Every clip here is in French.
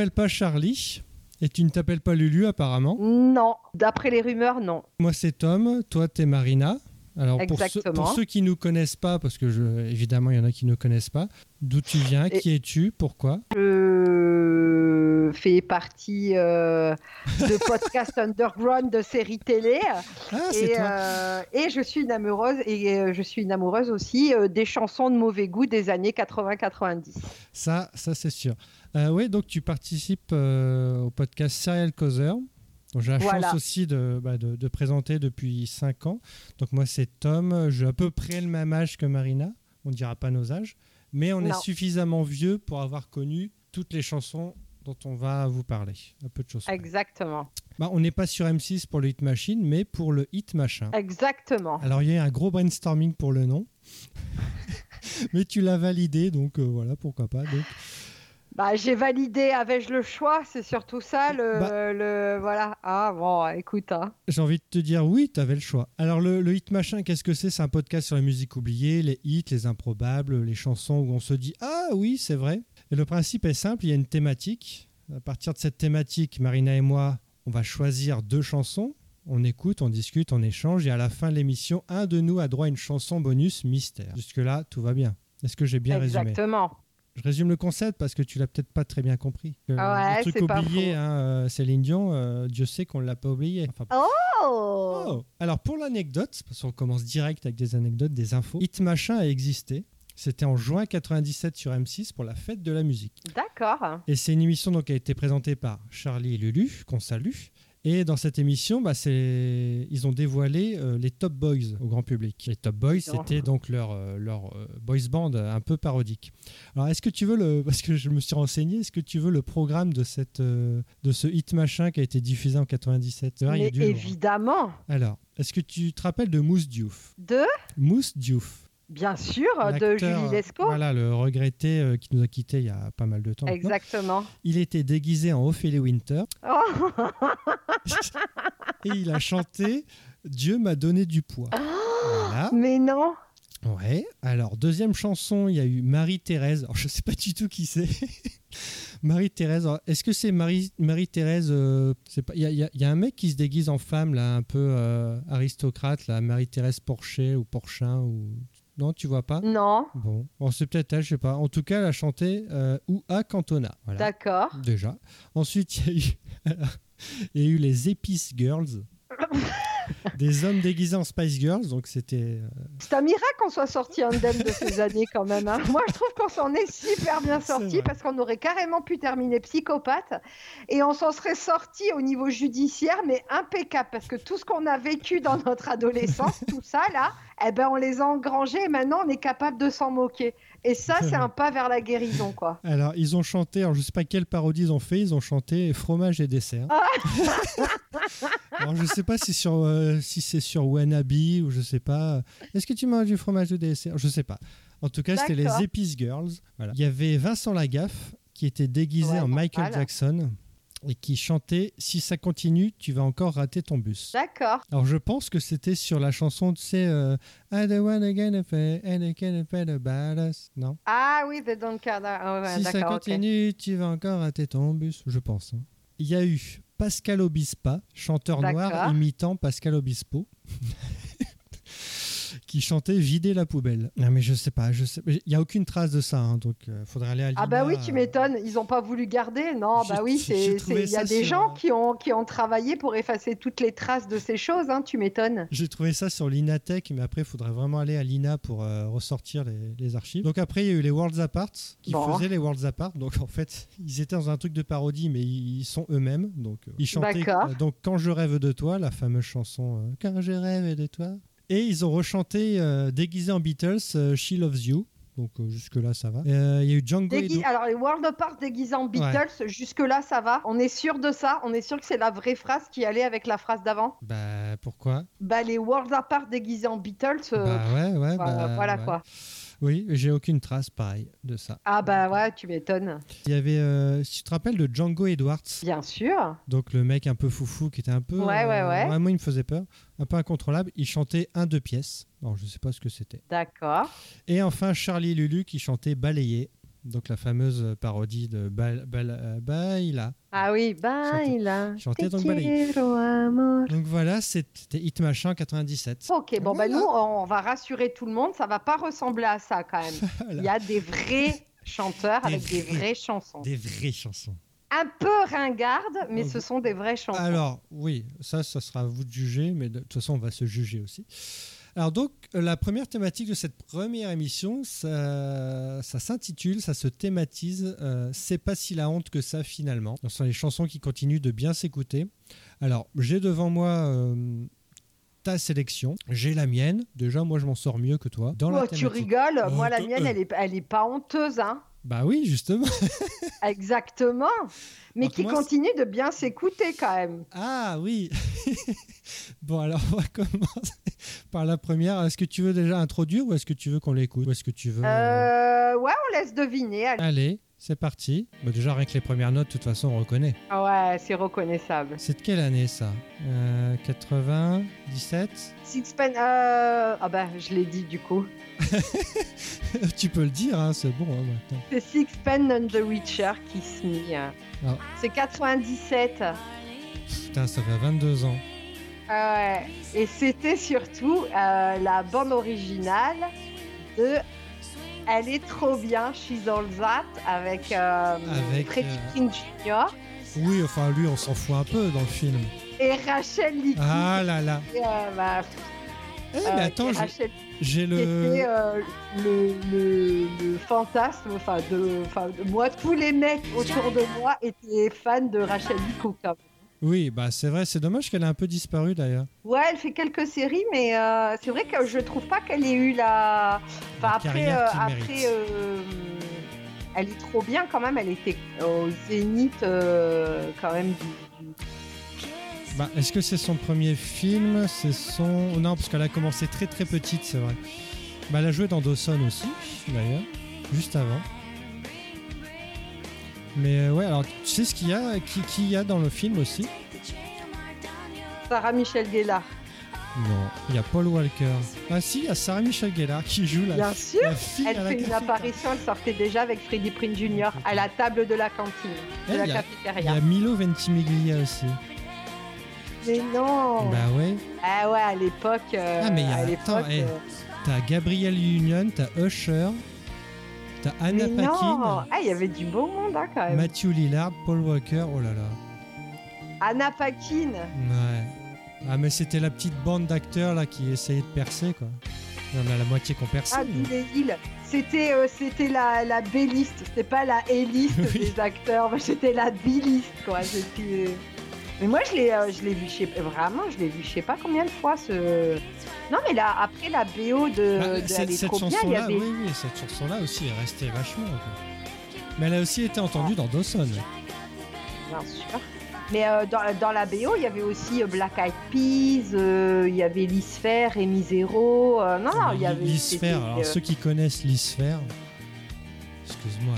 Je ne m'appelle pas Charlie. Et tu ne t'appelles pas Lulu apparemment Non, d'après les rumeurs, non. Moi c'est Tom, toi t'es Marina. Alors pour pour ceux qui nous connaissent pas, parce que je, évidemment il y en a qui ne connaissent pas, d'où tu viens, Et- qui es-tu, pourquoi? Je fais partie euh, de podcast underground de séries télé. Ah Et, euh, et je suis une amoureuse et euh, je suis une amoureuse aussi euh, des chansons de mauvais goût des années 80-90. Ça, ça c'est sûr. Oui, donc tu participes au podcast Serial Causer. dont J'ai la Voilà. chance aussi de, bah, de, de présenter depuis 5 ans. Donc moi c'est Tom, j'ai à peu près le même âge que Marina, on ne dira pas nos âges, mais on est suffisamment vieux pour avoir connu toutes les chansons dont on va vous parler. Un peu de choses. Exactement. Bah, on n'est pas sur M6 pour le Hit Machine, mais pour le Hit Machin. Exactement. Alors il y a eu un gros brainstorming pour le nom. mais tu l'as validé, donc euh, voilà, pourquoi pas. Donc, Bah, j'ai validé, avais-je le choix? C'est surtout ça, le, Bah. le- Voilà. Ah, bon, écoute. hein. J'ai envie de te dire oui, tu avais le choix. Alors le, le hit machin, qu'est-ce que c'est? C'est un podcast sur la musique oubliée, les hits, les improbables, les chansons où on se dit ah oui c'est vrai. Et le principe est simple, il y a une thématique. À partir de cette thématique, Marina et moi, on va choisir deux chansons. On écoute, on discute, on échange et à la fin de l'émission, un de nous a droit à une chanson bonus mystère. Jusque là, tout va bien. Est-ce que j'ai bien résumé? Exactement. Je résume le concept parce que tu l'as peut-être pas très bien compris. Euh, ouais, le truc oublié, hein, euh, Céline Dion, euh, Dieu sait qu'on ne l'a pas oublié. Enfin, Oh, Oh Alors pour l'anecdote, parce qu'on commence direct avec des anecdotes, des infos, Hit Machin a existé. C'était en juin 97 sur M6 pour la fête de la musique. D'accord. Et c'est une émission donc, qui a été présentée par Charlie et Lulu, qu'on salue. Et dans cette émission, bah, ils ont dévoilé euh, les Top Boys au grand public. Les Top Boys, c'était donc leur, euh, leur euh, boys band un peu parodique. Alors, est-ce que tu veux le... Parce que je me suis renseigné, est-ce que tu veux le programme de, cette, de ce hit machin qui a été diffusé en 97 Ah, il y a Mais hein. évidemment. alors, est-ce que tu te rappelles de Mousse Diouf? De, Mousse Diouf. Bien sûr, de Julie Lescaut. Voilà, le regretté euh, qui nous a quittés il y a pas mal de temps. Exactement. Il était déguisé en Ophélie Winter Oh, et il a chanté Dieu m'a donné du poids. Voilà. mais non. Ouais. Alors, deuxième chanson, il y a eu Marie-Thérèse. Alors, je sais pas du tout qui c'est. Marie-Thérèse. Est-ce que c'est Marie- Marie-Thérèse euh, c'est pas- Il y, a- y y un mec qui se déguise en femme, là, un peu euh, aristocrate, là, Marie-Thérèse Porcher ou Porchin ou. Non, tu vois pas Non. Bon, Bon, c'est peut-être elle, je sais pas. En tout cas, elle a chanté euh, ou à Cantona. Voilà. D'accord. Déjà. Ensuite, il y a eu, il y a eu les Épices Girls. Des hommes déguisés en Spice Girls, donc c'était. euh, C'est un miracle qu'on soit sorti indemne de ces années quand même. hein. Moi, je trouve qu'on s'en est super bien sorti parce qu'on aurait carrément pu terminer psychopathe et on s'en serait sorti au niveau judiciaire, mais impeccable parce que tout ce qu'on a vécu dans notre adolescence, tout ça là, eh ben on les a engrangés et maintenant on est capable de s'en moquer. Et ça, c'est un pas vers la guérison, quoi. Alors, ils ont chanté, alors je sais pas quelle parodie ils ont fait, ils ont chanté fromage et dessert. alors, je sais pas si, sur, euh, si c'est sur Wannabe ou je sais pas. Est-ce que tu manges du fromage et dessert? Je sais pas. En tout cas, c'était les. Épices Girls. Voilà. Il y avait Vincent Lagaffe qui était déguisé Ouais, en Michael. Jackson et qui chantait Si ça continue, tu vas encore rater ton bus. D'accord. Alors je pense que c'était sur la chanson, tu sais, euh, I don't wanna get a pay, and I can't pay the badass. Non? Ah oui, The Don't Care. Ouais, Si ça continue, tu vas encore rater ton bus, je pense. hein. Il y a eu Pascal Obispa, chanteur noir imitant Pascal Obispo. Qui chantait Vider la poubelle. Non mais je sais pas, je sais, il y a aucune trace de ça, hein, donc euh, faudrait aller à Ah bah oui, tu m'étonnes, ils ont pas voulu garder. Non, bah oui, c'est il y a des sur- gens qui ont qui ont travaillé pour effacer toutes les traces de ces choses, hein, tu m'étonnes. J'ai trouvé ça sur l'Inatech, mais après, il faudrait vraiment aller à l'INA pour euh, ressortir les, les archives. Donc après, il y a eu les Worlds Apart, qui Bon. faisaient les Worlds Apart. Donc en fait, ils étaient dans un truc de parodie, mais ils sont eux-mêmes. Donc euh, ils chantaient euh, donc Quand je rêve de toi, la fameuse chanson Quand je rêve de toi. Et ils ont rechanté, euh, déguisé en Beatles, euh, She Loves You. Donc euh, jusque-là, ça va. Euh, Il y a eu Django Dégui- Alors les World Apart déguisés en Beatles, jusque là ça va. On est sûr de ça. On est sûr que c'est la vraie phrase qui allait avec la phrase d'avant. Bah pourquoi? Bah les World Apart déguisés en Beatles. Bah ouais, ouais. voilà, bah, voilà ouais. quoi. Oui, j'ai aucune trace, pareil, de ça. Ah bah ouais, tu m'étonnes. Il y avait, euh, si tu te rappelles de Django Edwards, Bien sûr. donc le mec un peu foufou qui était un peu. Ouais, ouais, ouais. moi, il me faisait peur, un peu incontrôlable. Il chantait un deux pièces. Non, je sais pas ce que c'était. D'accord. Et enfin, Charlie Lulu qui chantait Balayé. Donc la fameuse parodie de Bal- Bal- euh, Baila. Ah oui, baila. Chanter te donc Baila. Donc voilà, c'était Hit Machin 97. Ok, bon, bah Voilà. nous, on va rassurer tout le monde, ça va pas ressembler à ça quand même. Voilà. Il y a des vrais chanteurs Des avec des vraies chansons. Des vraies chansons. Un peu ringardes, mais ce sont des vraies chansons. Alors, oui, ça, ça sera à vous de juger, mais de toute façon, on va se juger aussi. Alors, donc, euh, la première thématique de cette première émission, ça, ça s'intitule, ça se thématise euh, C'est pas si la honte que ça, finalement. Ce sont les chansons qui continuent de bien s'écouter. Alors, j'ai devant moi. euh, ta sélection, j'ai la mienne. Déjà, moi, je m'en sors mieux que toi. Dans la Oh, tu thématique. rigoles, moi la mienne, elle est, elle est pas honteuse, hein. Bah oui, justement. Exactement. Mais Alors, qui moi, continue de bien s'écouter quand même. Ah oui. bon, alors on va commencer par la première. Est-ce que tu veux déjà introduire ou est-ce que tu veux qu'on l'écoute? Ou est-ce que tu veux... euh, Euh, ouais, on laisse deviner. allez. Allez, c'est parti. Bon, déjà, rien que les premières notes, de toute façon, on reconnaît. Ouais, c'est reconnaissable. C'est de quelle année ça? Euh, 97 Sixpence. Euh... Ah bah, je l'ai dit du coup. Tu peux le dire, hein, c'est bon. hein, maintenant. C'est Sixpence and the Witcher qui se mit. Ah. C'est 97. Putain, ça fait 22 ans. Ah ouais. Et c'était surtout euh, la bande originale de Elle est trop bien, She's All That, avec, euh, Avec, Freddie euh, Prinze Jr. Oui, enfin, lui, on s'en fout un peu dans le film. et Rachel Licky. Ah là là. Et, euh, bah, Eh, euh, mais attends, et j'ai- le... euh, le, le, le fantasme, enfin de, de moi, tous les mecs autour de moi étaient fans de Rachel Lico. Oui, bah c'est vrai, c'est dommage qu'elle ait un peu disparu d'ailleurs. Ouais, elle fait quelques séries, mais euh, c'est vrai que je trouve pas qu'elle ait eu la. Enfin, La après, euh, après euh, elle est trop bien quand même. Elle était au zénith quand même du. du- Bah, est-ce que c'est son premier film? C'est son. Non, parce qu'elle a commencé très très petite, c'est vrai. Bah, elle a joué dans Dawson aussi, d'ailleurs, juste avant. Mais euh, ouais, alors tu sais ce qu'il y a, qui, qui y a dans le film aussi? Sarah Michel Gellar. Non, il y a Paul Walker. Ah si, il y a Sarah Michel Gellar qui joue la, Bien sûr. la fille Elle à la fait une cafétéria. apparition, elle sortait déjà avec Freddie Prinze Jr. à la table de la cantine, de Eh, la il y a- Il cafétéria. y a Milo Ventimiglia aussi. Mais non Bah ouais. Ah ouais, à l'époque. euh, Ah, mais il y a- attends, l'époque, eh, euh, T'as Gabrielle Union, t'as Usher, t'as Anna mais non Paquin, Ah, il y avait du beau monde hein, quand même. Matthew Lillard, Paul Walker, oh là là. Anna Paquin. Ouais. Ah mais c'était la petite bande d'acteurs là qui essayaient de percer quoi. Il y en a la moitié qui ont percé. Ah, îles. C'était euh, c'était la, la B-list, c'était pas la A-list Oui. des acteurs, mais c'était la B-list quoi. C'était- Mais moi je l'ai euh, je l'ai vu, je sais vraiment, je l'ai vu, je sais pas combien de fois ce. Non mais là après la BO de, Bah, de cette cette chanson-là, avait. oui, oui, cette chanson-là aussi est restée vachement. quoi. Mais elle a aussi été entendue dans Dawson. Bien sûr. Mais euh, dans, dans la BO, il y avait aussi euh, Black Eyed Peas, euh, il y avait L'Isphère, Zéro. euh, non, non, il y avait. L'Isphère, alors euh, ceux qui connaissent l'Isphère, excuse-moi.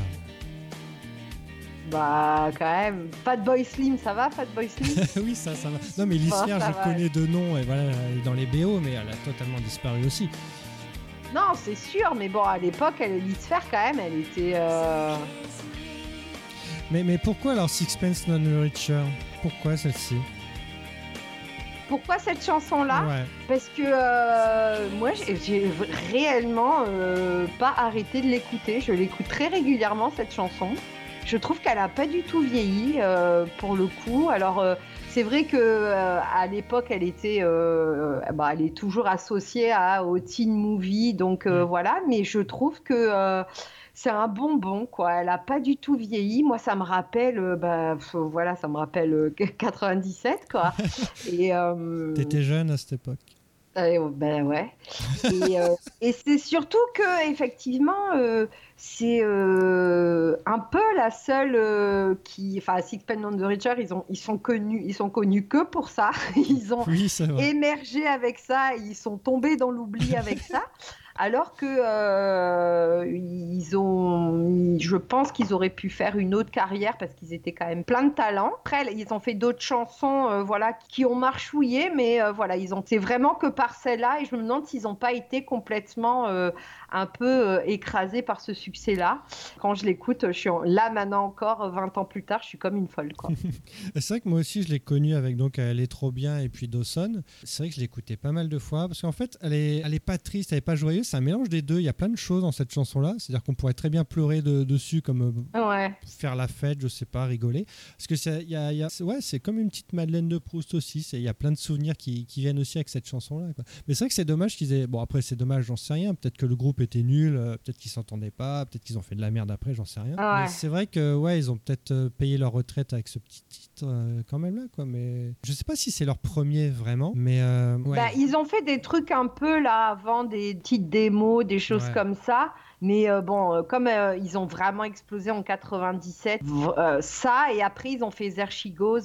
Bah, quand même. Fatboy Slim, ça va, Fatboy Slim? Oui, ça, ça va. Non, mais ça je va. connais de nom, et voilà, elle est dans les BO, mais elle a totalement disparu aussi. Non, c'est sûr, mais bon, à l'époque, elle- L'Isphère, quand même, elle était. euh, Mais, mais pourquoi alors Sixpence Non Richer? Pourquoi celle-ci? Pourquoi cette chanson-là? Ouais. Parce que euh, moi, j'ai- j'ai réellement euh, pas arrêté de l'écouter. Je l'écoute très régulièrement, cette chanson. Je trouve qu'elle a pas du tout vieilli, euh, pour le coup. Alors, euh, c'est vrai que euh, à l'époque, elle était, bah, elle est toujours associée à, au teen movie, donc voilà. Mais je trouve que c'est un bonbon, quoi. Elle a pas du tout vieilli. Moi, ça me rappelle, bah, voilà, ça me rappelle euh, 97, quoi. Et T'étais jeune à cette époque. Euh, ben ouais. Et, euh, et c'est surtout que effectivement, euh, c'est un peu la seule qui, enfin, Sixpence None the Richer, ils ont, ils sont connus, ils sont connus que pour ça. Ils ont Oui, émergé avec ça, ils sont tombés dans l'oubli avec ça. alors que euh, ils ont, je pense qu'ils auraient pu faire une autre carrière parce qu'ils étaient quand même plein de talent. Après, ils ont fait d'autres chansons, euh, voilà, qui ont marchouillé, mais euh, voilà, ils ont, c'est vraiment que par celle-là, et je me demande s'ils n'ont pas été complètement un peu écrasés par ce succès-là. Quand je l'écoute, je suis là maintenant encore, 20 ans plus tard, je suis comme une folle, c'est vrai que moi aussi, je l'ai connue avec donc Elle est trop bien et puis Dawson. C'est vrai que je l'écoutais pas mal de fois parce qu'en fait, elle est, elle est pas triste, elle est pas joyeuse c'est un mélange des deux. Il y a plein de choses dans cette chanson-là. C'est-à-dire qu'on pourrait très bien pleurer dessus, comme euh, faire la fête, je sais pas, rigoler. Parce que c'est, y a, ouais, c'est comme une petite Madeleine de Proust aussi. Il y a plein de souvenirs qui, qui viennent aussi avec cette chanson-là. Mais c'est vrai que c'est dommage qu'ils aient. Bon, après, c'est dommage, j'en sais rien. Peut-être que le groupe était nul, euh, peut-être qu'ils s'entendaient pas, peut-être qu'ils ont fait de la merde après, j'en sais rien. Mais c'est vrai que, ouais, ils ont peut-être euh, payé leur retraite avec ce petit titre quand même là, quoi. Mais je sais pas si c'est leur premier vraiment. Mais bah, ils ont fait des trucs un peu là avant, des petites démos, des choses comme ça. Mais euh, bon, euh, comme euh, ils ont vraiment explosé en 97, ça, et après ils ont fait Zerchigos,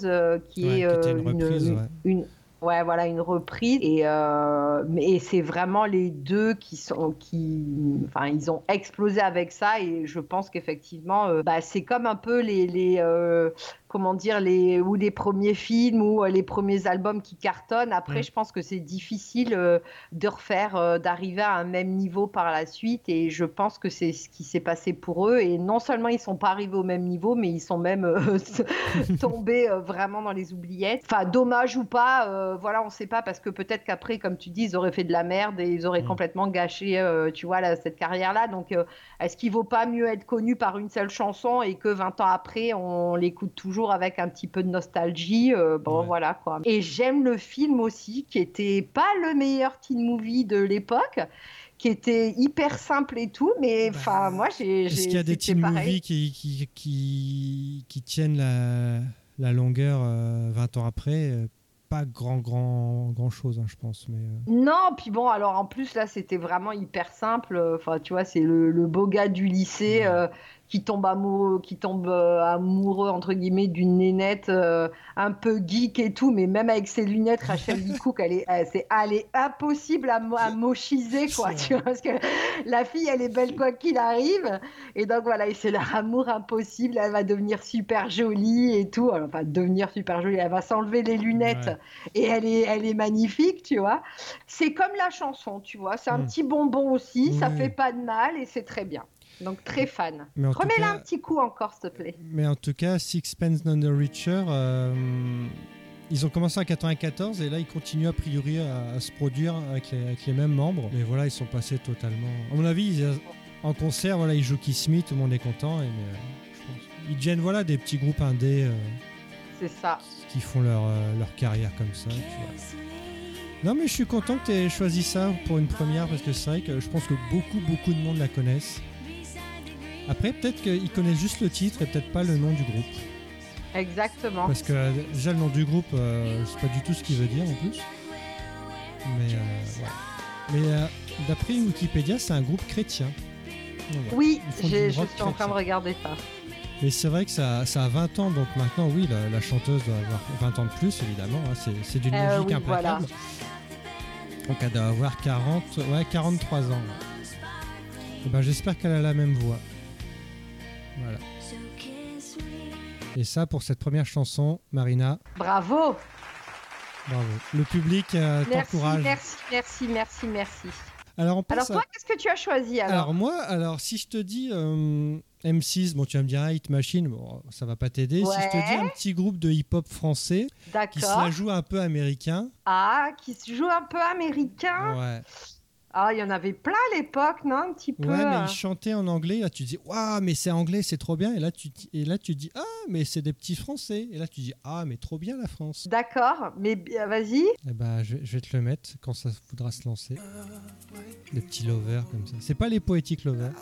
qui est une, une, Ouais, voilà, une reprise. Et, euh, et c'est vraiment les deux qui sont. Qui, enfin, ils ont explosé avec ça. Et je pense qu'effectivement, euh, bah, c'est comme un peu les. les euh, comment dire les ou les premiers films ou les premiers albums qui cartonnent après mm. je pense que c'est difficile de refaire d'arriver à un même niveau par la suite et je pense que c'est ce qui s'est passé pour eux et non seulement ils sont pas arrivés au même niveau mais ils sont même tombés vraiment dans les oubliettes enfin dommage ou pas euh, voilà, on ne sait pas parce que peut-être qu'après, comme tu dis, ils auraient fait de la merde et ils auraient mm. complètement gâché, euh, tu vois, cette carrière-là. Donc, euh, est-ce qu'il vaut pas mieux être connu par une seule chanson et que 20 ans après, on l'écoute toujours avec un petit peu de nostalgie Bon, voilà quoi. Et j'aime le film aussi, qui était pas le meilleur teen movie de l'époque qui était hyper simple et tout, mais bah, enfin, moi, j'ai. Est-ce qu'il y a des teen movies qui, qui, qui, qui, tiennent la, la longueur 20 ans après? Pas grand grand grand chose hein, je pense mais euh. non puis bon alors en plus là c'était vraiment hyper simple enfin tu vois c'est le, beau gars du lycée euh, qui tombe amoureux, qui tombe euh, amoureux entre guillemets d'une nénette euh, un peu geek et tout, mais même avec ses lunettes, Rachel Lee Cook, elle est, c'est, elle est impossible à, à mochiser quoi, tu vois, parce que la fille, elle est belle quoi qu'il arrive, et donc voilà, c'est leur amour impossible, elle va devenir super jolie et tout, enfin devenir super jolie, elle va s'enlever les lunettes et elle est, elle est magnifique, tu vois. C'est comme la chanson, tu vois, c'est un petit bonbon aussi, ça fait pas de mal et c'est très bien. Donc très fan. Remets-la un petit coup encore, s'il te plaît. Mais en tout cas, Sixpence None the Richer, euh, ils ont commencé en 94 et là, ils continuent a priori à, se produire avec les, mêmes membres. Mais voilà, ils sont passés totalement. À mon avis, en concert, voilà, ils jouent Kiss Me, tout le monde est content. Et, mais, euh, ils deviennent voilà, des petits groupes indés. Euh, C'est ça. Qui font leur, leur carrière comme ça. Non mais je suis content que tu aies choisi ça pour une première parce que c'est vrai que je pense que beaucoup beaucoup de monde la connaissent. Après, peut-être qu'ils connaissent juste le titre et peut-être pas le nom du groupe. Exactement. Parce que euh, déjà, le nom du groupe, euh, je sais pas du tout ce qu'il veut dire en plus. Mais, euh, Mais d'après Wikipédia, c'est un groupe chrétien. oui, je suis en train de regarder ça. Mais c'est vrai que ça, ça, a 20 ans, donc maintenant, oui, la, chanteuse doit avoir 20 ans de plus, évidemment. Hein, c'est d'une logique implacable. Donc elle doit avoir 40, ouais, 43 ans. Eh ben, J'espère qu'elle a la même voix. Voilà. Et ça pour cette première chanson, Marina. Bravo. Bravo. Le public euh, t'encourage. Merci, merci, merci, merci. Alors, alors toi, qu'est-ce que tu as choisi alors, alors moi, alors si je te dis euh, M6, bon tu vas me dire Hit Machine, bon ça va pas t'aider. Si je te dis un petit groupe de hip-hop français qui se joue un peu américain. Ah, qui se joue un peu américain. Ouais. Ah, il y en avait plein à l'époque, non Un petit peu. Ouais, mais ils chantaient en anglais. Là, tu dis, waouh, mais c'est anglais, c'est trop bien. Et là, tu, et là, tu dis, ah, mais c'est des petits Français. Et là, tu dis, ah, mais trop bien la France. D'accord, mais vas-y. Eh ben, je, vais te le mettre quand ça voudra se lancer. Des petits lovers comme ça. C'est pas les poétiques lovers.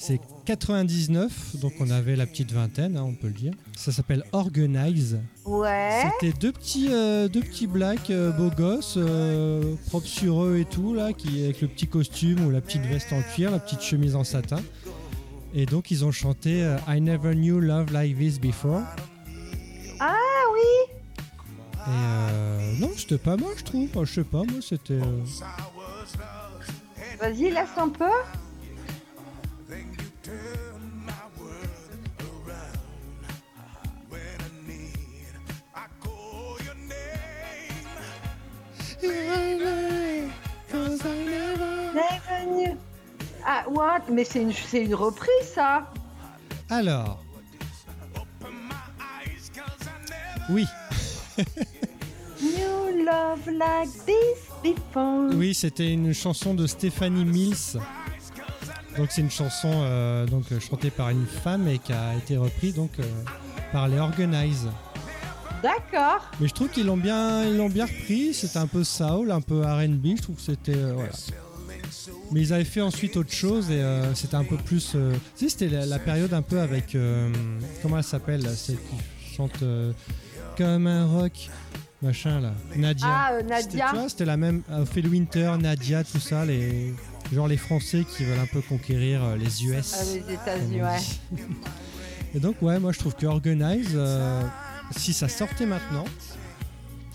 C'est 99, donc on avait la petite vingtaine, hein, on peut le dire. Ça s'appelle Organize. Ouais. C'était deux petits, euh, deux petits blacks euh, beaux gosses, euh, propres sur eux et tout, là, qui, avec le petit costume ou la petite veste en cuir, la petite chemise en satin. Et donc ils ont chanté I Never Knew Love Like This Before. Ah oui Et non, c'était pas mal, je trouve. je sais pas, moi, c'était. Vas-y, laisse un peu. What? Mais c'est une, c'est une reprise, ça Alors. Oui. New love like this before. Oui, c'était une chanson de Stephanie Mills. Donc c'est une chanson euh, donc euh, chantée par une femme et qui a été reprise donc euh, par les Organize. D'accord. Mais je trouve qu'ils l'ont bien, ils l'ont bien repris. C'était un peu soul, un peu R&B. Je trouve que c'était euh, voilà. Mais ils avaient fait ensuite autre chose et euh, c'était un peu plus. euh, Tu sais, c'était la, la période un peu avec euh, comment elle s'appelle celle qui chante comme un rock, machin là, Nadia. Ah, Nadia. C'était la même. Phil Winter, Nadia, tout ça, les genre les Français qui veulent un peu conquérir les US. Ah, les États-Unis, ouais. Et donc ouais, moi je trouve que Organize, si ça sortait maintenant,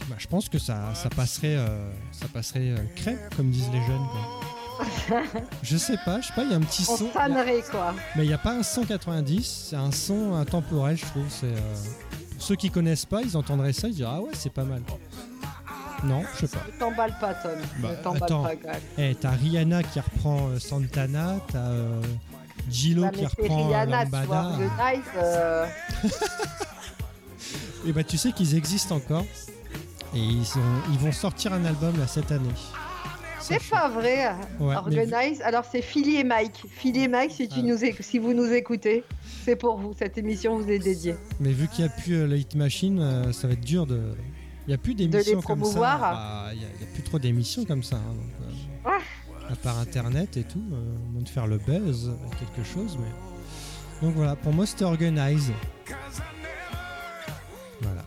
bah, je pense que ça, ça passerait, ça passerait crème, comme disent les jeunes. Quoi. je sais pas, je sais pas, il y a un petit On son, fanerait, quoi. mais il n'y a pas un son 90, c'est un son intemporel, je trouve. C'est euh, ceux qui connaissent pas, ils entendraient ça, ils diraient ah ouais c'est pas mal. Non, je sais pas. Ne t'emballe pas, Tom. Bah, ne t'emballe attends. pas, Greg. Eh, t'as Rihanna qui reprend euh, Santana, t'as euh, Gillo Bah, qui reprend euh, Rihanna, tu vois. Lambada. Euh, Et bah tu sais qu'ils existent encore. Et ils, ils vont sortir un album là cette année. C'est pas vrai. Ouais, mais vu- Organize. Alors, c'est Philly et Mike. Philly et Mike, si, tu Ah. nous si vous nous écoutez, c'est pour vous. Cette émission vous est dédiée. Mais vu qu'il n'y a plus euh, la Hit Machine, euh, ça va être dur de. Il n'y a plus d'émissions comme ça. promouvoir. Bah, Il n'y a, plus trop d'émissions comme ça. hein, donc, euh. À part Internet et tout, euh, au moins de faire le buzz, quelque chose. Mais... Donc voilà, pour moi c'était Organize. Voilà.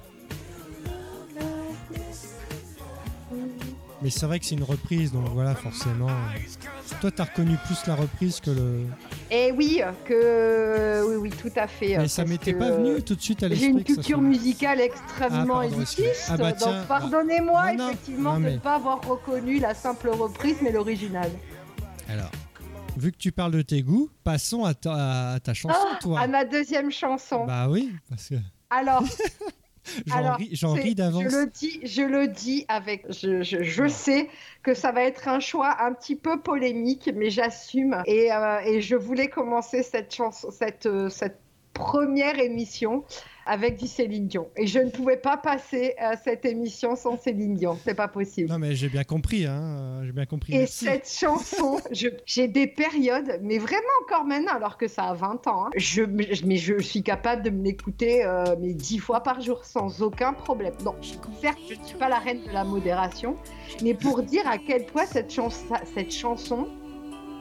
Mais c'est vrai que c'est une reprise, donc voilà, forcément. Toi, t'as reconnu plus la reprise que le. Et oui, que oui, oui, tout à fait. Mais ça m'était pas venu tout de suite à J'ai l'esprit. une que ça culture musicale Ah, extrêmement pardon, excuse. élitiste, Ah bah tiens, donc pardonnez-moi non, non, effectivement non, de ne pas avoir reconnu la simple reprise mais l'original. Alors, vu que tu parles de tes goûts, passons à ta, à ta chanson, toi. À ma deuxième chanson. Bah oui, parce que Alors, j'en ris d'avance. Je le dis, je le dis avec, je, je, je sais que ça va être un choix un petit peu polémique, mais j'assume. Et, euh, et je voulais commencer cette chanson, cette, euh, cette première émission avec du Céline Dion. Et je ne pouvais pas passer euh, cette émission sans Céline Dion. C'est pas possible. Non mais j'ai bien compris, hein. euh, J'ai bien compris. Et merci. cette chanson, je- j'ai des périodes, mais vraiment encore maintenant, alors que ça a 20 ans, hein, je, mais je suis capable de me l'écouter euh, mais 10 fois par jour sans aucun problème. Non, certes, je ne suis pas la reine de la modération, mais pour dire à quel point cette, chans- cette chanson,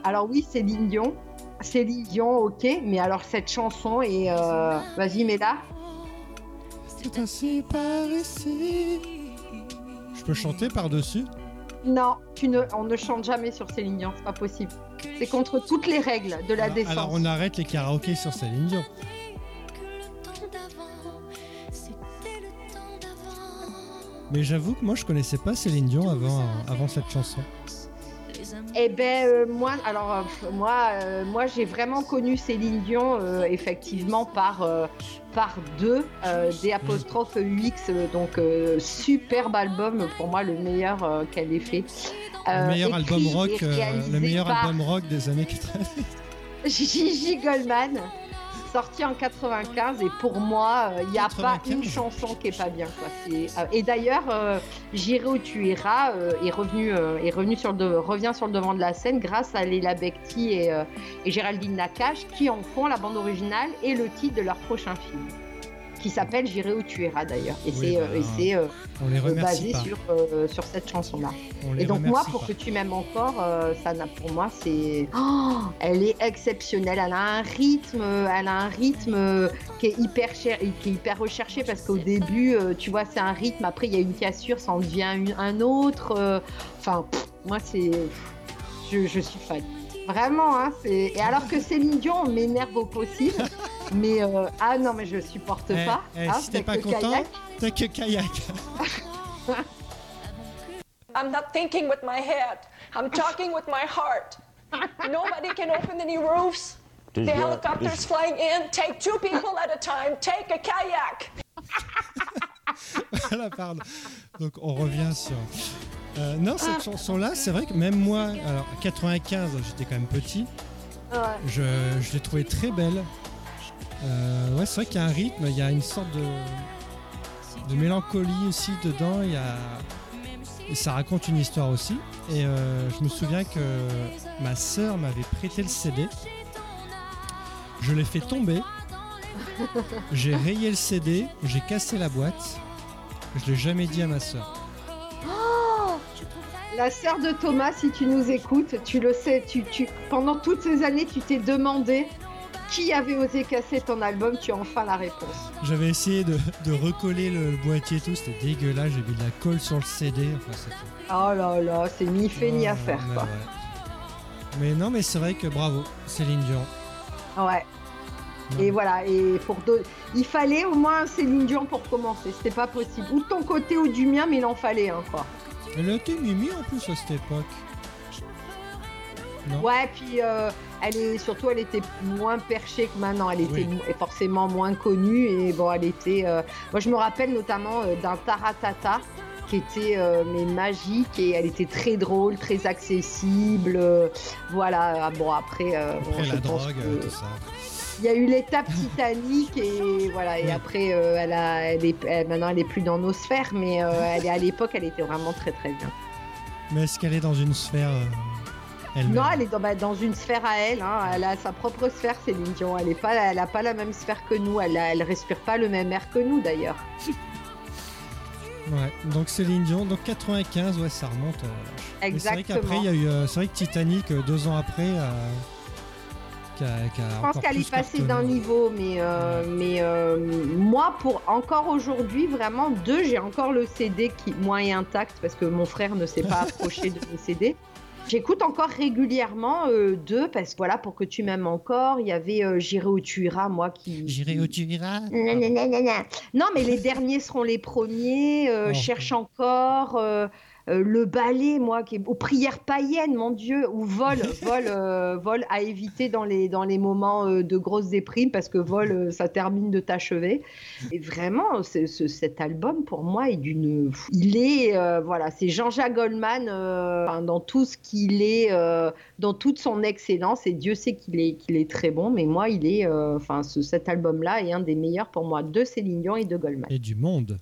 alors oui, c'est Dion, c'est Dion, ok, mais alors cette chanson est... euh, Vas-y, mets-la. C'est ainsi par ici. Je peux chanter par-dessus? Non, tu ne, on ne chante jamais sur Céline Dion, c'est pas possible. C'est contre toutes les règles de la alors, décence. alors on arrête les karaokés sur Céline Dion. Mais j'avoue que moi je connaissais pas Céline Dion avant, avant cette chanson. Eh ben euh, moi, alors euh, moi, euh, moi j'ai vraiment connu Céline Dion euh, effectivement par par deux des apostrophes UX, donc superbe album pour moi le meilleur qu'elle ait fait. Le meilleur album rock, le meilleur album rock des années 80. Gigi Goldman, sorti en 95 et pour moi il n'y a pas 95. une chanson qui est pas bien. Quoi. Euh, et d'ailleurs euh, J'irai où tu iras euh, est revenu euh, est revenu sur le de- revient sur le devant de la scène grâce à Leila Bekti et, euh, et Géraldine Nakache qui en font la bande originale et le titre de leur prochain film qui s'appelle J'irai où tu iras d'ailleurs et Oui, c'est bah, euh, euh, euh, basé pas. sur euh, sur cette chanson là. On les Et donc moi, pour pas. que tu m'aimes encore, euh, ça pour moi c'est, Oh, elle est exceptionnelle. Elle a un rythme, elle a un rythme qui est hyper cher, qui est hyper recherché parce qu'au début, tu vois, c'est un rythme. Après, il y a une cassure, ça en devient une- un autre. Enfin, pff, moi c'est, je, je suis fan. Vraiment, hein, c'est. Et alors que Céline Dion on m'énerve au possible, mais euh, ah non, mais je supporte Eh, pas. eh, hein, si t'es pas content, kayak. t'as que kayak. I'm not thinking with my head. I'm talking with my heart. Nobody can open any roofs. The helicopter's flying in. Take two people at a time. Take a kayak. voilà, pardon. Donc on revient sur. Euh, non, cette chanson-là, c'est vrai que même moi, alors 95, j'étais quand même petit, Ouais. je, je l'ai trouvée très belle. Euh, ouais, c'est vrai qu'il y a un rythme, il y a une sorte de, de mélancolie aussi dedans. Il y a, ça raconte une histoire aussi. Et euh, je me souviens que ma sœur m'avait prêté le CD. Je l'ai fait tomber. J'ai rayé le CD, j'ai cassé la boîte. Je l'ai jamais dit à ma sœur. La sœur de Thomas, si tu nous écoutes, tu le sais, tu, tu, pendant toutes ces années, tu t'es demandé qui avait osé casser ton album? Tu as enfin la réponse. J'avais essayé de, de recoller le, le boîtier et tout, c'était dégueulasse. J'ai mis de la colle sur le CD. Enfin, Oh là là, c'est ni fait ni à Ouais, faire, mais quoi. ouais. Mais non, mais c'est vrai que bravo, Céline Dion. Ouais. Non. Et voilà, et pour deux, il fallait au moins Céline Dion pour commencer. C'était pas possible. Ou de ton côté ou du mien, mais il en fallait un, quoi. Elle était mimi en plus à cette époque. Non Ouais, puis euh, elle est surtout, elle était moins perchée que maintenant. Elle était Oui. forcément moins connue et bon, elle était. euh, Moi, je me rappelle notamment euh, d'un Taratata qui était mais magique et elle était très drôle, très accessible. voilà. Ah, Bon après, bon, Après je la pense drogue, que- tout ça. Il y a eu l'étape Titanic et voilà. Et après, euh, elle a, elle est, elle- maintenant, elle est plus dans nos sphères, mais euh, elle est à l'époque, elle était vraiment très très bien. Mais est-ce qu'elle est dans une sphère euh, Non, elle est dans, bah, dans une sphère à elle. hein. Elle a sa propre sphère, Céline Dion. Elle est pas, elle a pas la même sphère que nous. Elle, a- elle respire pas le même air que nous d'ailleurs. Ouais, donc Céline Dion, donc 95, ouais, ça remonte. euh, mais c'est vrai Exactement. qu'après, il y a eu. euh, c'est vrai que Titanic, euh, deux ans après, euh, a- Je pense qu'elle est passée d'un niveau, mais, euh, mais euh, moi, pour encore aujourd'hui, vraiment, deux, j'ai encore le CD qui, moi, est intact parce que mon frère ne s'est pas approché de mes CD. J'écoute encore régulièrement euh, deux parce que voilà, pour que tu m'aimes encore, il y avait euh, J'irai où tu iras, moi qui. J'irai où tu iras? Non, mais les derniers seront les premiers. euh, Oh. Cherche encore. Euh, le ballet, moi, qui est aux prières païennes, mon Dieu, ou vol, vol, euh, vol à éviter dans les dans les moments euh, de grosse déprime parce que vol, euh, ça termine de t'achever. Et vraiment, cet album pour moi est d'une, il est, euh, voilà, c'est Jean-Jacques Goldman euh, enfin, dans tout ce qu'il est, euh, dans toute son excellence. Et Dieu sait qu'il est qu'il est très bon, mais moi, il est, euh, enfin, ce- cet album-là est un des meilleurs pour moi de Céline Dion et de Goldman. Et du monde.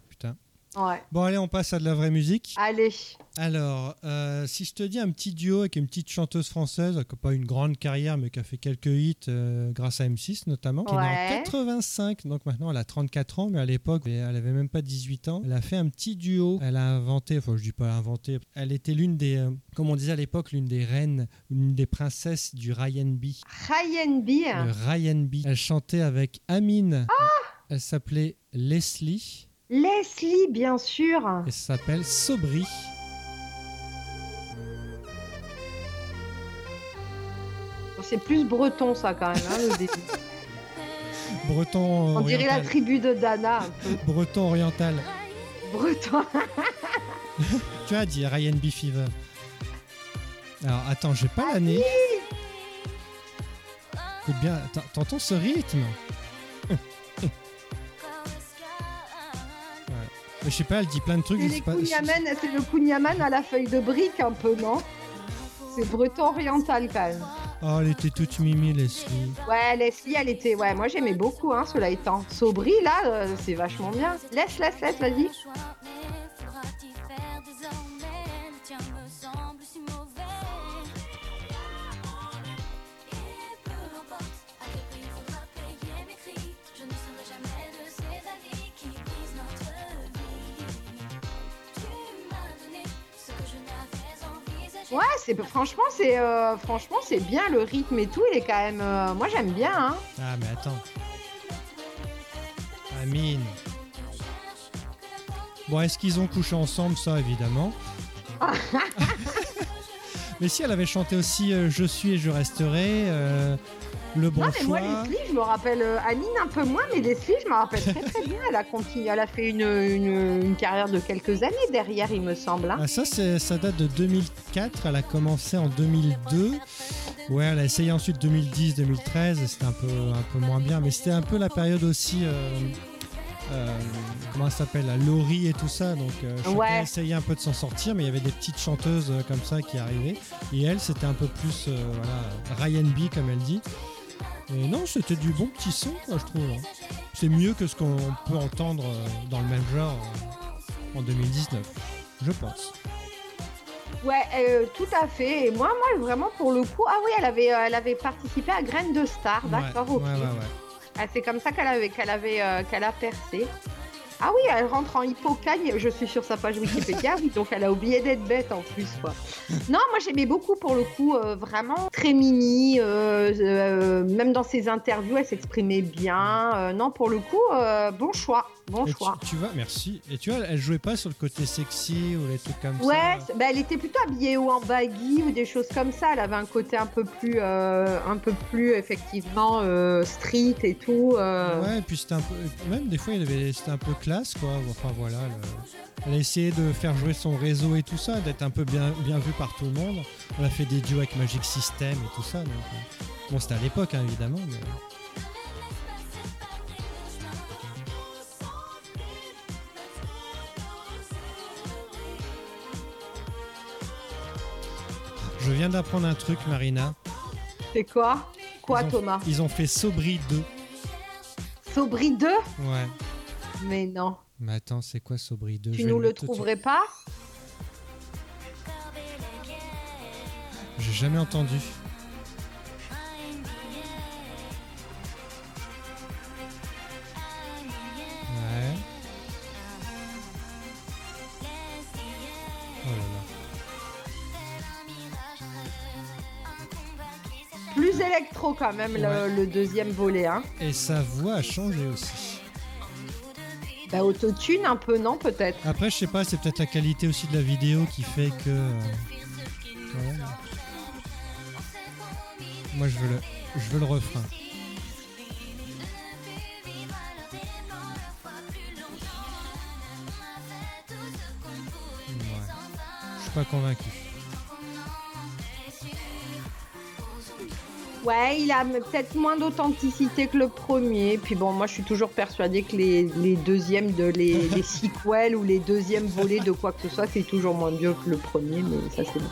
Ouais. Bon, allez, on passe à de la vraie musique. Allez. Alors, euh, si je te dis un petit duo avec une petite chanteuse française, qui n'a pas une grande carrière, mais qui a fait quelques hits euh, grâce à M6 notamment, qui est en Ouais. 85, donc maintenant elle a 34 ans, mais à l'époque elle avait même pas 18 ans. Elle a fait un petit duo. Elle a inventé, enfin je dis pas inventé, elle était l'une des, euh, comme on disait à l'époque, l'une des reines, l'une des princesses du Ryan B. Ryan B. Le Ryan B. Elle chantait avec Amine. Ah Elle s'appelait Leslie Leslie, bien sûr. et ça s'appelle Sobri. C'est plus breton, ça, quand même, hein, le début. Breton On dirait la tribu de Dana, un peu. Breton oriental. Breton. Tu as dit Ryan B. Fever. Alors attends, j'ai Ah pas l'année. Écoute bien, t'entends ce rythme? Je sais pas, elle dit plein de trucs. C'est je les sais pas- Kunyaman, c'est le Kunyaman à la feuille de brique, un peu, non C'est breton oriental, quand même. Oh, elle était toute mimi, Leslie. Ouais, Leslie, elle était. Ouais, moi j'aimais beaucoup, hein, cela étant. Sobri, là, euh, c'est vachement bien. Laisse, laisse, laisse, vas-y. Ouais, c'est franchement, c'est euh, franchement, c'est bien le rythme et tout. Il est quand même. euh, moi, j'aime bien. Hein. Ah, mais attends. Amine. Bon, est-ce qu'ils ont couché ensemble Ça, évidemment? mais si, elle avait chanté aussi euh, Je suis et je resterai. Le bon non, mais choix. moi, Leslie, je me rappelle. euh, Anine un peu moins, mais Leslie, je me rappelle très très bien. Elle a continué. Elle a fait une, une, une carrière de quelques années derrière, il me semble. hein. Ah, ça, ça date de 2004. Elle a commencé en 2002. Ouais, elle a essayé ensuite 2010-2013 et c'était un peu, un peu moins bien, mais c'était un peu la période aussi. euh, euh, comment ça s'appelle la Laurie et tout ça donc euh, chacun Ouais. essayait un peu de s'en sortir mais il y avait des petites chanteuses euh, comme ça qui arrivaient et elle c'était un peu plus voilà Ryan B comme elle dit et non c'était du bon petit son quoi, je trouve hein. c'est mieux que ce qu'on peut entendre euh, dans le même genre euh, en 2019 je pense Ouais, euh, tout à fait. Et moi, moi, vraiment, pour le coup, ah oui, elle avait, euh, elle avait participé à Graines de Star, d'accord, ouais, ok. ouais, ouais, ouais. Ah, c'est comme ça qu'elle avait, qu'elle avait, euh, qu'elle a percé. Ah oui, elle rentre en hypocagne, je suis sur sa page Wikipédia, oui, donc elle a oublié d'être bête en plus, quoi. Non, moi j'aimais beaucoup pour le coup, euh, vraiment très mimi, euh, euh, même dans ses interviews, elle s'exprimait bien. Non, pour le coup, bon choix, bon Et choix. tu, tu vois merci et tu vois elle jouait pas sur le côté sexy ou les trucs comme Ouais, ça c'est- bah, elle était plutôt habillée ou en baggy ou des choses comme ça. Elle avait un côté un peu plus, euh, un peu plus effectivement euh, street et tout. euh. Ouais, et puis c'était un peu. Même des fois, c'était un peu classe, quoi. Enfin voilà. le- Elle a essayé de faire jouer son réseau et tout ça, d'être un peu bien, bien vu par tout le monde. On a fait des duos avec Magic System et tout ça. Donc, Bon, c'était à l'époque, hein, évidemment. Mais... Je viens d'apprendre un truc, Marina. C'est quoi Quoi, Ils ont- Thomas Ils ont fait Sobri 2. Sobri 2 Ouais. Mais non. Mais attends, c'est quoi Sobri 2 Tu Je nous le trouverais pas J'ai jamais entendu. Quand même le- Ouais. le, deuxième volet. Hein. Et sa voix a changé aussi. Bah, autotune un peu, non peut-être? Après, je sais pas, c'est peut-être la qualité aussi de la vidéo qui fait que. euh, ouais. Moi, je veux le, je veux le refrain. Ouais. Je suis pas convaincu. Ouais, il a peut-être moins d'authenticité que le premier. Puis bon, moi je suis toujours persuadée que les, les deuxièmes, de, les, les sequels ou les deuxièmes volets de quoi que ce soit, c'est toujours moins bien que le premier, mais ça c'est bon.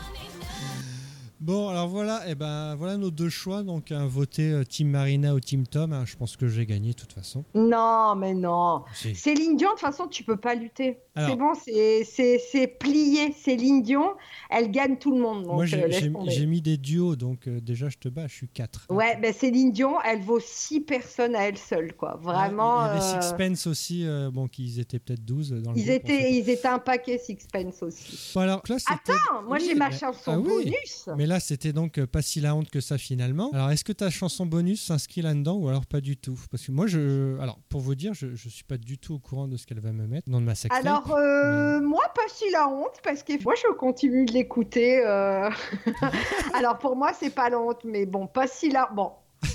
Bon, alors voilà, et ben voilà nos deux choix. Donc, un voté euh, Team Marina ou Team Tom. hein, je pense que j'ai gagné de toute façon. Non, mais non. Si. Céline Dion, de toute façon, tu peux pas lutter. C'est bon, c'est- c'est c'est plié. Céline Dion, elle gagne tout le monde. Donc, Moi, euh, j'ai mis des duos, donc euh, déjà, je te bats, je suis 4. Ouais, ben Céline Dion, elle vaut six personnes à elle seule, quoi. Vraiment. Il y avait euh, Sixpence aussi, euh, bon, qu'ils étaient peut-être 12 dans le Ils groupe, étaient, ils étaient un paquet Sixpence aussi. pas. Bon, alors, là, c'était- Attends, moi Oui, j'ai ma chanson ah oui. bonus. Mais là, c'était donc euh, pas si la honte que ça finalement. Alors, est-ce que ta chanson bonus s'inscrit là-dedans ou alors pas du tout? Parce que moi, je. Alors, pour vous dire, je, je suis pas du tout au courant de ce qu'elle va me mettre dans ma sextape. Alors, euh, moi, pas si la honte, parce que moi, je continue de l'écouter. euh. Alors, pour moi, c'est pas la honte, mais bon, pas si la. Bon,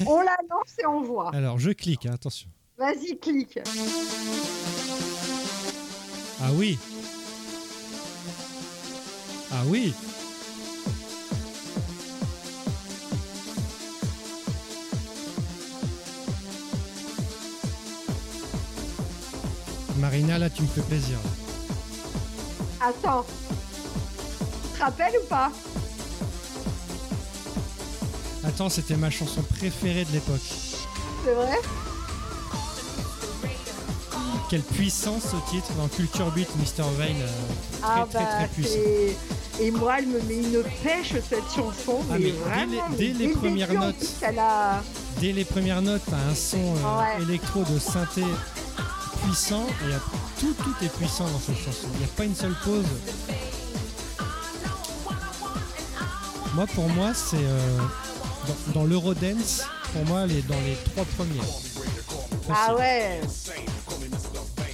on la lance et on voit. Alors, je clique, hein, attention. Vas-y, clique. Ah oui Ah oui Marina, là, tu me fais plaisir. Attends. Tu te rappelles ou pas? Attends, c'était ma chanson préférée de l'époque. C'est vrai? Quelle puissance ce titre dans Culture Beat, Mr. Vane. euh, très, Ah très, bah, très puissant. c'est- Et moi, elle me met une pêche, cette chanson. Ah, mais, mais dès les- dès premières notes. Dès les premières notes, t'as un son euh, Ouais. électro de synthé puissant et tout, tout est puissant dans cette chanson. Il n'y a pas une seule pause. Moi, pour moi, c'est euh, dans, dans l'Eurodance. Pour moi, elle est dans les trois premiers. Ah ouais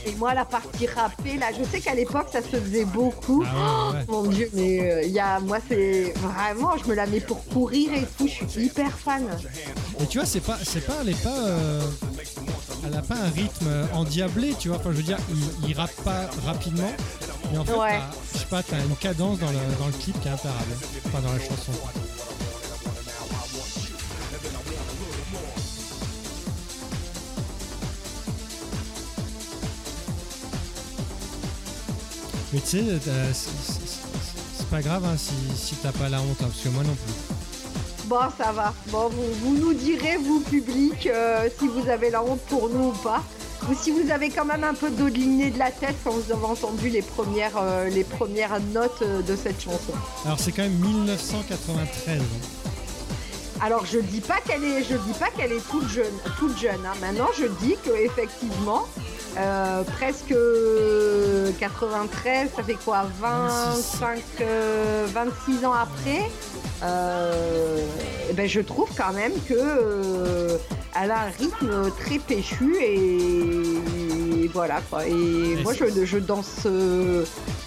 Et moi, la partie rappée, là, je sais qu'à l'époque, ça se faisait beaucoup. Ah ouais, ouais. Mon dieu, mais euh, il y a, moi, c'est vraiment, je me la mets pour courir et tout, je suis hyper fan. Et tu vois, c'est pas, c'est pas, elle est pas, euh, elle a pas un rythme endiablé, tu vois. Enfin, je veux dire, il, il rappe pas rapidement, mais en fait, je sais pas, t'as une cadence dans le, dans le clip qui est imparable, enfin dans la chanson. Mais tu sais, euh, c'est pas grave hein, si, si t'as pas la honte, hein, parce que moi non plus. Bon, ça va. Bon, vous, vous nous direz, vous, public, euh, si vous avez la honte pour nous ou pas. Ou si vous avez quand même un peu d'eau de lignée de la tête quand vous avez entendu les premières, euh, les premières notes euh, de cette chanson. Alors c'est quand même 1993. hein. Alors je dis pas qu'elle est, je dis pas qu'elle est toute jeune, toute jeune. hein. Maintenant je dis que effectivement, euh, presque 93, ça fait quoi, 25, euh, 26 ans après? Euh, ben je trouve quand même que euh, elle a un rythme très péchu et, voilà quoi. Et, moi je, je danse. euh,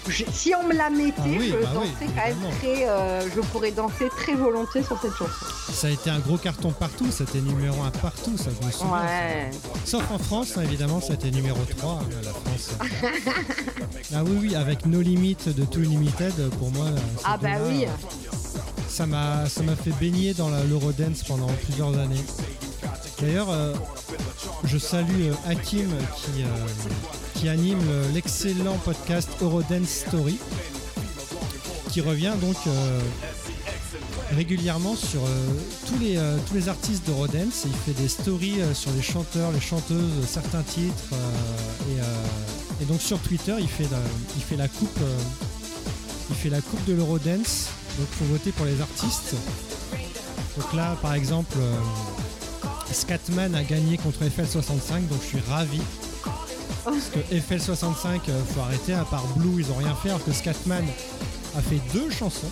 je- si on me la mettait, Ah oui, je bah oui, quand même très. je pourrais danser très volontiers sur cette chanson. Ça a été un gros carton partout, c'était numéro 1 partout, ça je me souviens. Ouais. Sauf en France, hein, évidemment, été numéro 3, hein, la France. ah oui, oui, avec No Limit de Too Limited, pour moi. Ah bah oui. M'a, ça m'a fait baigner dans l'Eurodance pendant plusieurs années. D'ailleurs, euh, je salue euh, Hakim qui, euh, qui anime l'excellent podcast Eurodance Story, qui revient donc régulièrement sur tous, les, tous les artistes d'Eurodance. Il fait des stories sur les chanteurs, les chanteuses, certains titres. et, donc sur Twitter, il fait il fait la coupe. Il fait la coupe de l'Eurodance. Donc il faut voter pour les artistes. Donc là, par exemple, euh, Scatman a gagné contre FL65, donc je suis ravi. Parce que FL65, euh, faut arrêter, à part Blue, ils ont rien fait, alors que Scatman a fait deux chansons.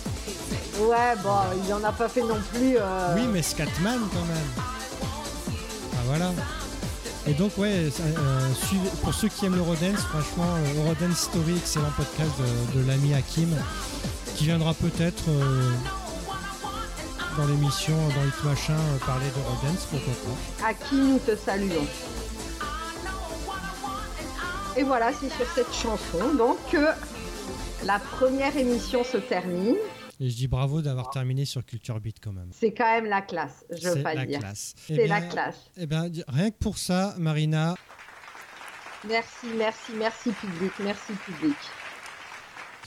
Ouais, bon, il en a pas fait non plus. euh, Oui, mais Scatman quand même. Ah voilà. Et donc ouais, euh, pour ceux qui aiment l'Eurodance, franchement, euh, Eurodance Story, excellent podcast de, l'ami Hakim, qui viendra peut-être euh, dans l'émission, dans Hit Machin, parler d'Eurodance, pourquoi pas. Qui nous te saluons. Et voilà, c'est sur cette chanson donc que la première émission se termine. Et je dis bravo d'avoir terminé sur Culture Beat quand même. C'est quand même la classe, je veux C'est pas la dire. classe. Eh C'est la classe. Eh bien, rien que pour ça, Marina, Merci, merci, merci public, merci public.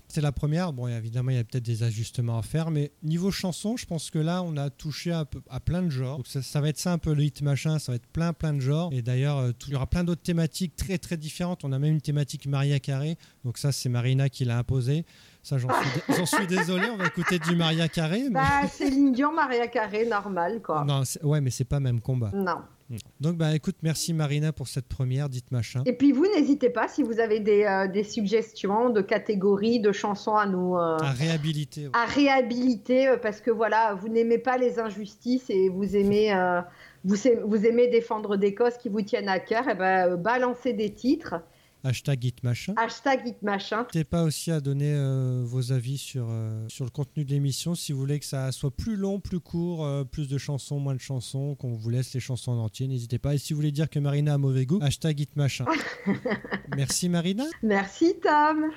c'est la première. Bon, évidemment, il y a peut-être des ajustements à faire, mais niveau chanson, je pense que là, on a touché à, peu- à plein de genres. Donc ça, ça va être ça un peu le hit machin, ça va être plein, plein de genres. Et d'ailleurs, euh, il y aura plein d'autres thématiques très, très différentes. On a même une thématique Maria Carré. Donc ça, c'est Marina qui l'a imposé. Ça, j'en suis, désolé. On va écouter du Maria Carré. mais- Bah, Céline Dion, Maria Carré, normal quoi. Non, ouais, mais c'est pas même combat. Non. Donc, bah, écoute, merci Marina pour cette première, dites machin. Et puis vous, n'hésitez pas si vous avez des, euh, des suggestions de catégories, de chansons à nous. euh, À réhabiliter. à réhabiliter euh, parce que voilà, vous n'aimez pas les injustices et vous aimez, euh, vous, aimez vous aimez défendre des causes qui vous tiennent à cœur, et ben euh, balancez des titres, Hashtag hit machin. hashtag hit machin. N'hésitez pas aussi à donner euh, vos avis sur, euh, sur le contenu de l'émission. Si vous voulez que ça soit plus long, plus court, euh, plus de chansons, moins de chansons, qu'on vous laisse les chansons en entier, n'hésitez pas. Et si vous voulez dire que Marina a mauvais goût, hashtag hit machin. Merci Marina. Merci Tom.